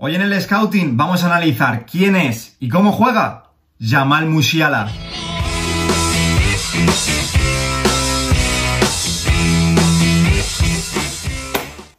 Hoy en el Scouting vamos a analizar quién es y cómo juega Jamal Musiala.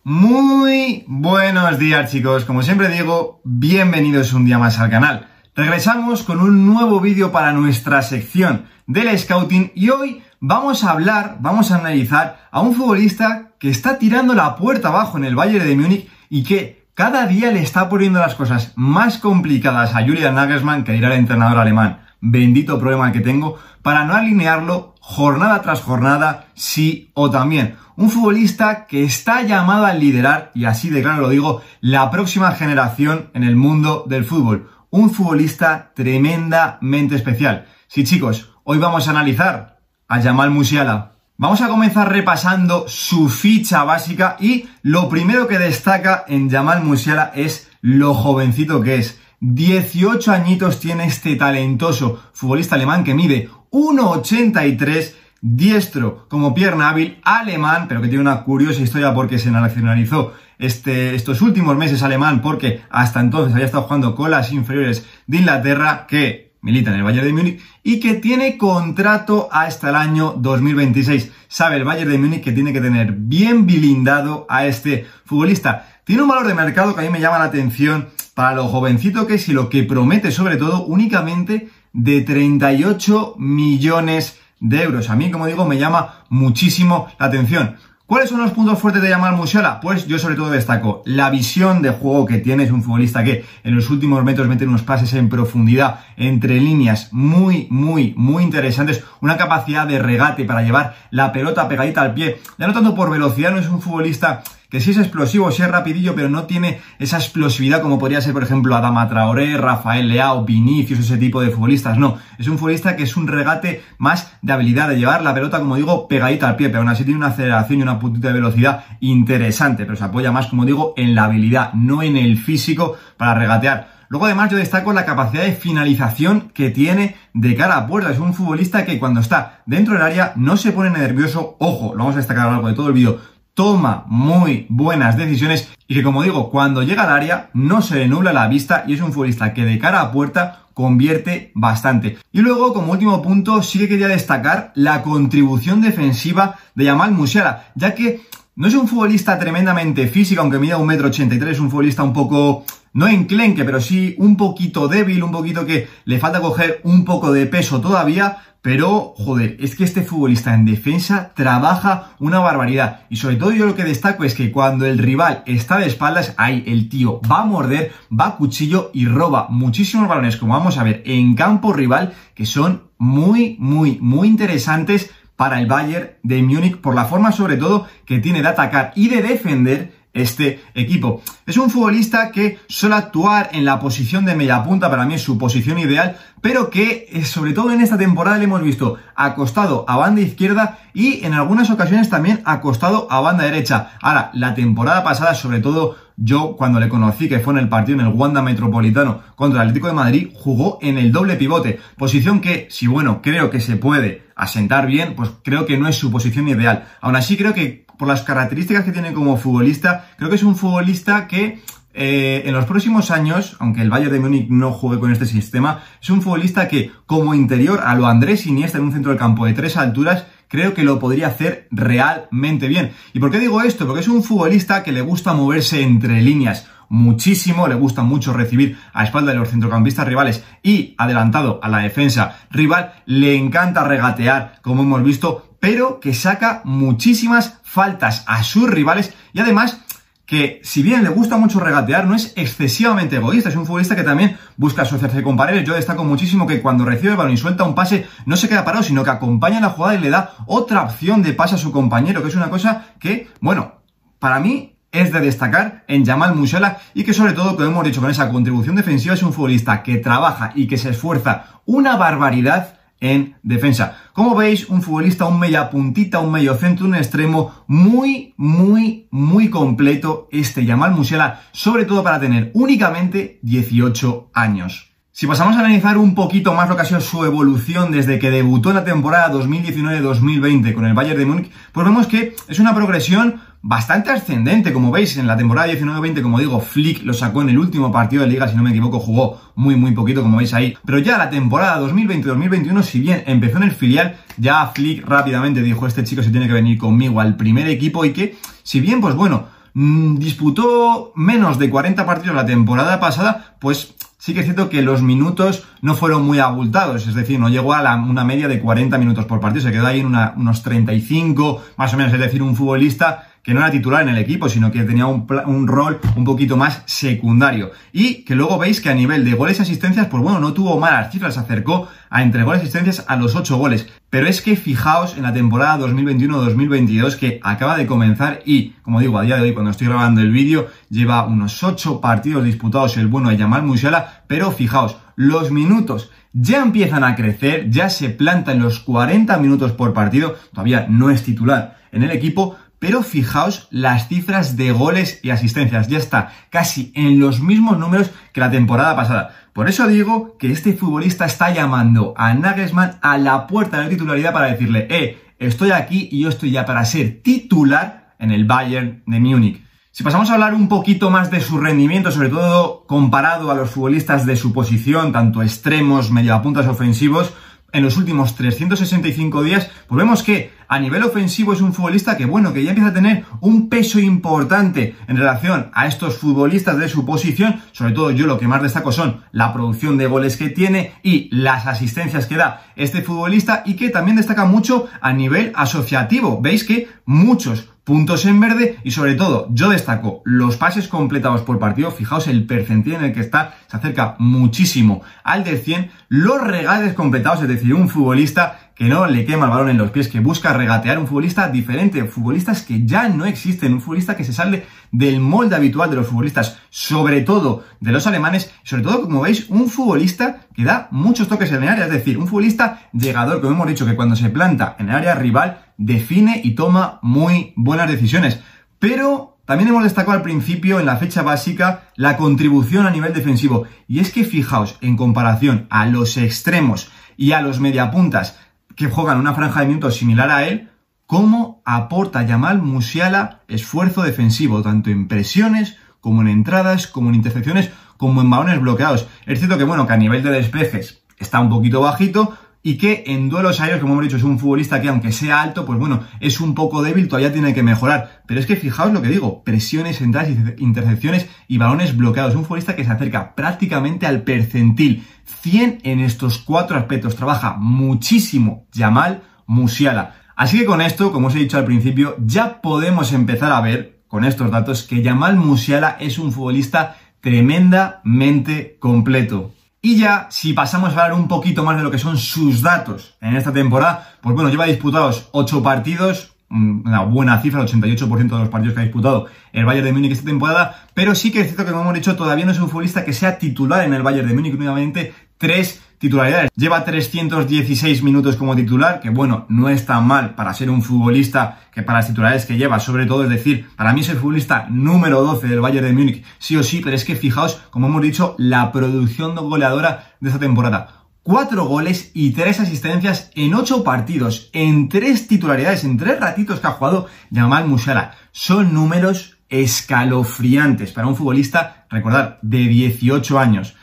Muy buenos días chicos, como siempre digo, bienvenidos un día más al canal. Regresamos con un nuevo vídeo para nuestra sección del Scouting y hoy vamos a hablar, vamos a analizar a un futbolista que está tirando la puerta abajo en el Bayern de Múnich y que cada día le está poniendo las cosas más complicadas a Julian Nagelsmann, que dirá el entrenador alemán, bendito problema que tengo, para no alinearlo jornada tras jornada, sí o también. Un futbolista que está llamado a liderar, y así de claro lo digo, la próxima generación en el mundo del fútbol. Un futbolista tremendamente especial. Sí chicos, hoy vamos a analizar a Jamal Musiala. Vamos a comenzar repasando su ficha básica y lo primero que destaca en Jamal Musiala es lo jovencito que es. 18 añitos tiene este talentoso futbolista alemán que mide 1,83 diestro como pierna hábil, alemán, pero que tiene una curiosa historia porque se nacionalizó este, estos últimos meses alemán porque hasta entonces había estado jugando con las inferiores de Inglaterra, que milita en el Bayern de Múnich y que tiene contrato hasta el año 2026. Sabe el Bayern de Múnich que tiene que tener bien blindado a este futbolista. Tiene un valor de mercado que a mí me llama la atención para lo jovencito que es y lo que promete sobre todo únicamente de 38 millones de euros. A mí, como digo, me llama muchísimo la atención. ¿Cuáles son los puntos fuertes de Jamal Musiala? Pues yo sobre todo destaco la visión de juego que tiene, es un futbolista que en los últimos metros mete unos pases en profundidad, entre líneas, muy, muy, muy interesantes, una capacidad de regate para llevar la pelota pegadita al pie, ya no tanto por velocidad, no es un futbolista que sí es explosivo, sí es rapidillo, pero no tiene esa explosividad como podría ser, por ejemplo, Adama Traoré, Rafael Leao, Vinicius, ese tipo de futbolistas. No, es un futbolista que es un regate más de habilidad, de llevar la pelota, como digo, pegadita al pie, pero aún así tiene una aceleración y una puntita de velocidad interesante, pero se apoya más, como digo, en la habilidad, no en el físico para regatear. Luego además yo destaco la capacidad de finalización que tiene de cara a puerta. Es un futbolista que cuando está dentro del área no se pone nervioso. Ojo, lo vamos a destacar a lo largo de todo el vídeo toma muy buenas decisiones y que como digo, cuando llega al área no se le nubla la vista y es un futbolista que de cara a puerta convierte bastante. Y luego, como último punto, sí que quería destacar la contribución defensiva de Yamal Musiala, ya que no es un futbolista tremendamente físico, aunque mida un metro ochenta es un futbolista un poco no enclenque, pero sí un poquito débil, un poquito que le falta coger un poco de peso todavía, pero joder, es que este futbolista en defensa trabaja una barbaridad. Y sobre todo yo lo que destaco es que cuando el rival está de espaldas, ahí el tío va a morder, va a cuchillo y roba muchísimos balones, como vamos a ver, en campo rival, que son muy, muy, muy interesantes para el Bayern de Múnich por la forma sobre todo que tiene de atacar y de defender este equipo. Es un futbolista que suele actuar en la posición de media punta, para mí es su posición ideal, pero que eh, sobre todo en esta temporada le hemos visto acostado a banda izquierda y en algunas ocasiones también acostado a banda derecha. Ahora, la temporada pasada, sobre todo yo cuando le conocí, que fue en el partido en el Wanda Metropolitano contra el Atlético de Madrid, jugó en el doble pivote, posición que, si bueno, creo que se puede asentar bien, pues creo que no es su posición ideal. Aún así creo que por las características que tiene como futbolista, creo que es un futbolista que eh, en los próximos años, aunque el Bayern de Múnich no juegue con este sistema, es un futbolista que como interior a lo Andrés Iniesta en un centro del campo de tres alturas, creo que lo podría hacer realmente bien. ¿Y por qué digo esto? Porque es un futbolista que le gusta moverse entre líneas muchísimo, le gusta mucho recibir a espalda de los centrocampistas rivales y adelantado a la defensa rival, le encanta regatear, como hemos visto, pero que saca muchísimas faltas a sus rivales y además que si bien le gusta mucho regatear, no es excesivamente egoísta, es un futbolista que también busca asociarse con paredes. Yo destaco muchísimo que cuando recibe el balón y suelta un pase, no se queda parado, sino que acompaña la jugada y le da otra opción de pase a su compañero, que es una cosa que, bueno, para mí es de destacar en Jamal Musiala y que sobre todo, como hemos dicho con esa contribución defensiva, es un futbolista que trabaja y que se esfuerza una barbaridad en defensa. Como veis, un futbolista, un media puntita, un medio centro, un extremo muy, muy, muy completo este Yamal Musiala, sobre todo para tener únicamente 18 años. Si pasamos a analizar un poquito más lo que ha sido su evolución desde que debutó en la temporada 2019-2020 con el Bayern de Múnich, pues vemos que es una progresión bastante ascendente, como veis, en la temporada 19-20, como digo, Flick lo sacó en el último partido de liga, si no me equivoco, jugó muy, muy poquito, como veis ahí, pero ya la temporada 2020-2021, si bien empezó en el filial, ya Flick rápidamente dijo, este chico se tiene que venir conmigo al primer equipo y que, si bien, pues bueno, mm, disputó menos de 40 partidos la temporada pasada, pues sí que es cierto que los minutos no fueron muy abultados, es decir, no llegó a una media de 40 minutos por partido, se quedó ahí en unos 35, más o menos, es decir, un futbolista que no era titular en el equipo, sino que tenía un, un, rol un poquito más secundario. Y que luego veis que a nivel de goles y asistencias, pues bueno, no tuvo malas cifras, se acercó a entre goles y asistencias a los 8 goles. Pero es que fijaos en la temporada 2021-2022 que acaba de comenzar y, como digo, a día de hoy, cuando estoy grabando el vídeo, lleva unos 8 partidos disputados el bueno de Yamal Musiala, pero fijaos, los minutos ya empiezan a crecer, ya se planta en los 40 minutos por partido, todavía no es titular en el equipo, pero fijaos las cifras de goles y asistencias. Ya está casi en los mismos números que la temporada pasada. Por eso digo que este futbolista está llamando a Nagelsmann a la puerta de la titularidad para decirle, eh, estoy aquí y yo estoy ya para ser titular en el Bayern de Múnich. Si pasamos a hablar un poquito más de su rendimiento, sobre todo comparado a los futbolistas de su posición, tanto extremos, mediapuntas ofensivos, en los últimos 365 días, pues vemos que a nivel ofensivo es un futbolista que, bueno, que ya empieza a tener un peso importante en relación a estos futbolistas de su posición. Sobre todo yo lo que más destaco son la producción de goles que tiene y las asistencias que da este futbolista y que también destaca mucho a nivel asociativo. Veis que muchos puntos en verde y sobre todo yo destaco los pases completados por partido, fijaos el percentil en el que está, se acerca muchísimo al del 100, los regates completados, es decir, un futbolista que no le quema el balón en los pies, que busca regatear, un futbolista diferente, futbolistas que ya no existen, un futbolista que se sale del molde habitual de los futbolistas, sobre todo de los alemanes, sobre todo, como veis, un futbolista que da muchos toques en el área, es decir, un futbolista llegador, como hemos dicho, que cuando se planta en el área rival, define y toma muy buenas decisiones. Pero también hemos destacado al principio, en la fecha básica, la contribución a nivel defensivo. Y es que fijaos, en comparación a los extremos y a los mediapuntas que juegan una franja de minutos similar a él, cómo aporta Yamal Musiala esfuerzo defensivo, tanto en presiones, como en entradas, como en intercepciones, como en balones bloqueados. Es cierto que, bueno, que a nivel de despejes está un poquito bajito, y que en duelos aéreos, como hemos dicho, es un futbolista que aunque sea alto, pues bueno, es un poco débil, todavía tiene que mejorar. Pero es que fijaos lo que digo, presiones, entradas, intercepciones y balones bloqueados. Un futbolista que se acerca prácticamente al percentil 100 en estos cuatro aspectos. Trabaja muchísimo Yamal Musiala. Así que con esto, como os he dicho al principio, ya podemos empezar a ver con estos datos que Yamal Musiala es un futbolista tremendamente completo. Y ya, si pasamos a hablar un poquito más de lo que son sus datos en esta temporada, pues bueno, lleva disputados 8 partidos, una buena cifra, el 88% de los partidos que ha disputado el Bayern de Múnich esta temporada, pero sí que es cierto que, como hemos dicho, todavía no es un futbolista que sea titular en el Bayern de Múnich, únicamente tres titularidades. Lleva 316 minutos como titular, que bueno, no es tan mal para ser un futbolista que para las titularidades que lleva, sobre todo, es decir, para mí es el futbolista número 12 del Bayern de Múnich, sí o sí, pero es que fijaos, como hemos dicho, la producción goleadora de esta temporada. Cuatro goles y tres asistencias en ocho partidos, en tres titularidades, en tres ratitos que ha jugado Jamal Musiala. Son números escalofriantes para un futbolista, recordar, de 18 años.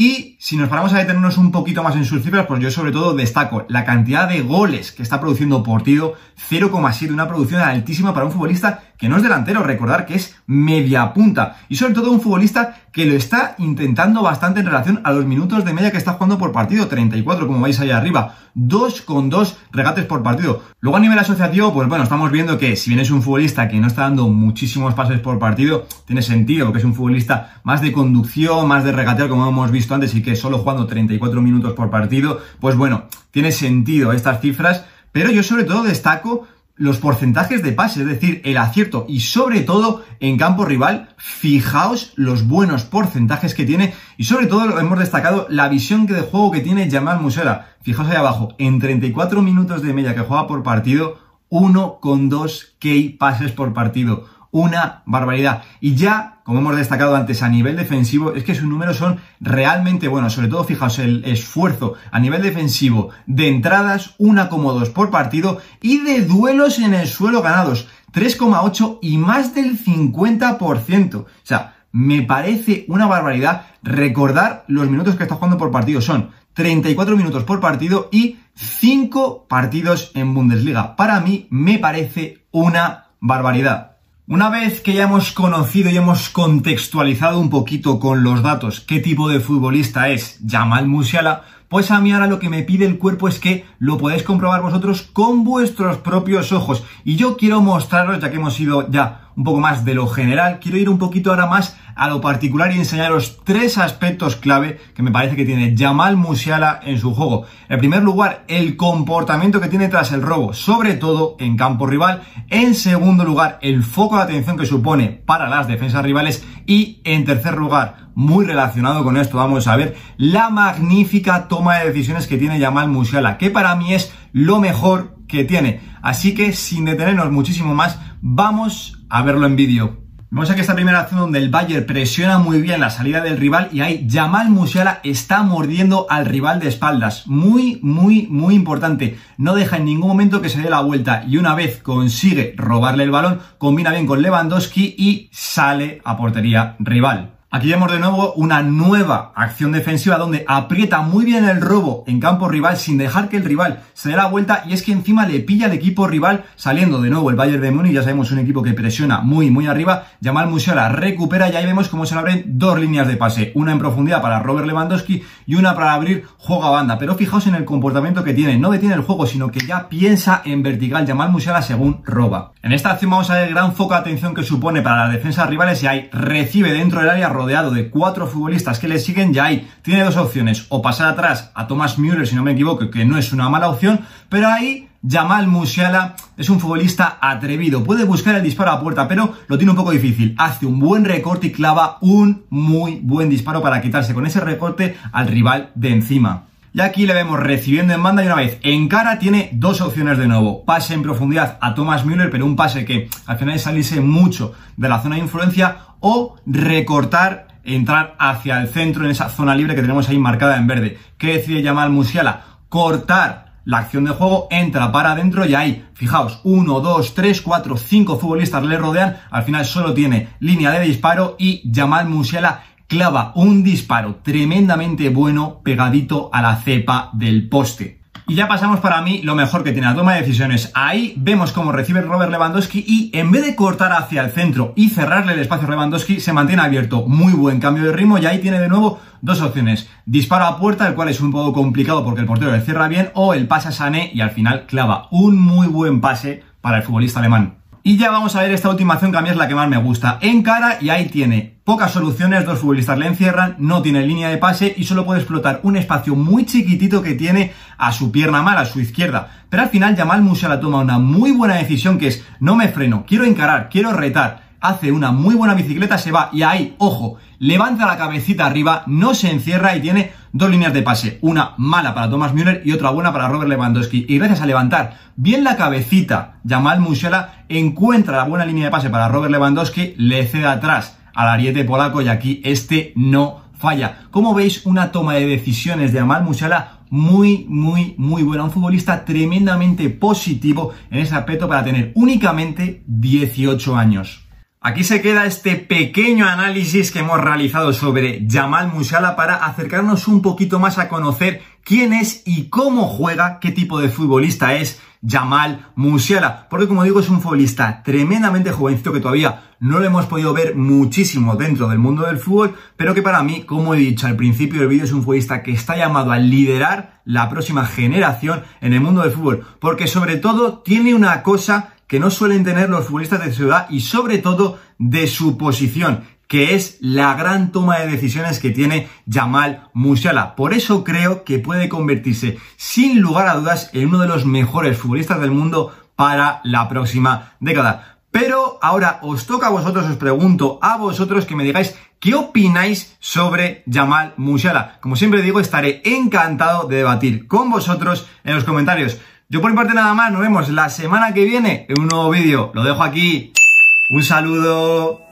Y si nos paramos a detenernos un poquito más en sus cifras, pues yo sobre todo destaco la cantidad de goles que está produciendo Portido, 0,7, una producción altísima para un futbolista que no es delantero, recordar que es media punta. Y sobre todo un futbolista que lo está intentando bastante en relación a los minutos de media que está jugando por partido, 34 como veis ahí arriba, 2 con 2 regates por partido. Luego a nivel asociativo, pues bueno, estamos viendo que si bien es un futbolista que no está dando muchísimos pases por partido, tiene sentido, porque es un futbolista más de conducción, más de regatear como hemos visto antes y que solo jugando 34 minutos por partido, pues bueno, tiene sentido estas cifras, pero yo sobre todo destaco los porcentajes de pase, es decir, el acierto y sobre todo en campo rival, fijaos los buenos porcentajes que tiene y sobre todo hemos destacado la visión de juego que tiene Jamal Musera. Fijaos ahí abajo, en 34 minutos de media que juega por partido, 1,2 K pases por partido. una barbaridad. Y ya, como hemos destacado antes, a nivel defensivo, es que sus números son realmente buenos. Sobre todo, fijaos, el esfuerzo a nivel defensivo de entradas, 1,2 por partido y de duelos en el suelo ganados, 3,8 y más del 50%. O sea, me parece una barbaridad recordar los minutos que está jugando por partido. Son 34 minutos por partido y 5 partidos en Bundesliga. Para mí me parece una barbaridad. Una vez que ya hemos conocido y hemos contextualizado un poquito con los datos qué tipo de futbolista es Jamal Musiala, pues a mí ahora lo que me pide el cuerpo es que lo podéis comprobar vosotros con vuestros propios ojos. Y yo quiero mostraros, ya que hemos ido ya un poco más de lo general, quiero ir un poquito ahora más a lo particular y enseñaros tres aspectos clave que me parece que tiene Jamal Musiala en su juego. En primer lugar, el comportamiento que tiene tras el robo, sobre todo en campo rival. En segundo lugar, el foco de atención que supone para las defensas rivales. Y en tercer lugar, muy relacionado con esto, vamos a ver la magnífica toma de decisiones que tiene Jamal Musiala, que para mí es lo mejor que tiene. Así que sin detenernos muchísimo más, vamos a verlo en vídeo. Vamos a que esta primera acción donde el Bayern presiona muy bien la salida del rival y ahí Jamal Musiala está mordiendo al rival de espaldas. Muy, muy, muy importante. No deja en ningún momento que se dé la vuelta y una vez consigue robarle el balón, combina bien con Lewandowski y sale a portería rival. Aquí vemos de nuevo una nueva acción defensiva donde aprieta muy bien el robo en campo rival sin dejar que el rival se dé la vuelta y es que encima le pilla al equipo rival saliendo de nuevo el Bayern de Múnich, ya sabemos un equipo que presiona muy muy arriba, Jamal Musiala recupera y ahí vemos cómo se le abren dos líneas de pase, una en profundidad para Robert Lewandowski y una para abrir juego a banda, pero fijaos en el comportamiento que tiene, no detiene el juego sino que ya piensa en vertical. Jamal Musiala según roba. En esta acción vamos a ver el gran foco de atención que supone para las defensas rivales y ahí recibe dentro del área rodeado de cuatro futbolistas que le siguen, ya ahí tiene dos opciones, o pasar atrás a Thomas Müller, si no me equivoco, que no es una mala opción, pero ahí Jamal Musiala es un futbolista atrevido, puede buscar el disparo a puerta, pero lo tiene un poco difícil. Hace un buen recorte y clava un muy buen disparo para quitarse con ese recorte al rival de encima. Y aquí le vemos recibiendo en banda y una vez en cara tiene dos opciones de nuevo. Pase en profundidad a Thomas Müller, pero un pase que al final es salirse mucho de la zona de influencia o recortar entrar hacia el centro en esa zona libre que tenemos ahí marcada en verde. ¿Qué decide llamar Musiala? Cortar la acción de juego, entra para adentro y ahí, fijaos, 1, 2, 3, 4, 5 futbolistas le rodean, al final solo tiene línea de disparo y Jamal Musiala clava un disparo tremendamente bueno pegadito a la cepa del poste. Y ya pasamos para mí lo mejor que tiene la toma de decisiones. Ahí vemos cómo recibe Robert Lewandowski y en vez de cortar hacia el centro y cerrarle el espacio a Lewandowski, se mantiene abierto. Muy buen cambio de ritmo y ahí tiene de nuevo dos opciones. Disparo a puerta, el cual es un poco complicado porque el portero le cierra bien, o el pase a Sané y al final clava un muy buen pase para el futbolista alemán. Y ya vamos a ver esta última acción que a mí es la que más me gusta. En cara y ahí tiene pocas soluciones, dos futbolistas le encierran, no tiene línea de pase y solo puede explotar un espacio muy chiquitito que tiene a su pierna mala, a su izquierda. Pero al final Jamal Musiala toma una muy buena decisión que es no me freno, quiero encarar, quiero retar hace una muy buena bicicleta, se va y ahí, ojo, levanta la cabecita arriba, no se encierra y tiene dos líneas de pase, una mala para Thomas Müller y otra buena para Robert Lewandowski. Y gracias a levantar bien la cabecita, Jamal Musiala encuentra la buena línea de pase para Robert Lewandowski, le cede atrás al ariete polaco y aquí este no falla. Como veis, una toma de decisiones de Jamal Musiala muy, muy, muy buena. Un futbolista tremendamente positivo en ese aspecto para tener únicamente 18 años. Aquí se queda este pequeño análisis que hemos realizado sobre Jamal Musiala para acercarnos un poquito más a conocer quién es y cómo juega, qué tipo de futbolista es Jamal Musiala. Porque como digo, es un futbolista tremendamente jovencito que todavía no lo hemos podido ver muchísimo dentro del mundo del fútbol, pero que para mí, como he dicho al principio del vídeo, es un futbolista que está llamado a liderar la próxima generación en el mundo del fútbol. Porque sobre todo tiene una cosa que no suelen tener los futbolistas de ciudad y sobre todo de su posición, que es la gran toma de decisiones que tiene Jamal Musiala. Por eso creo que puede convertirse sin lugar a dudas en uno de los mejores futbolistas del mundo para la próxima década. Pero ahora os toca a vosotros, os pregunto a vosotros que me digáis qué opináis sobre Jamal Musiala. Como siempre digo, estaré encantado de debatir con vosotros en los comentarios. Yo por mi parte nada más, nos vemos la semana que viene en un nuevo vídeo. Lo dejo aquí. Un saludo.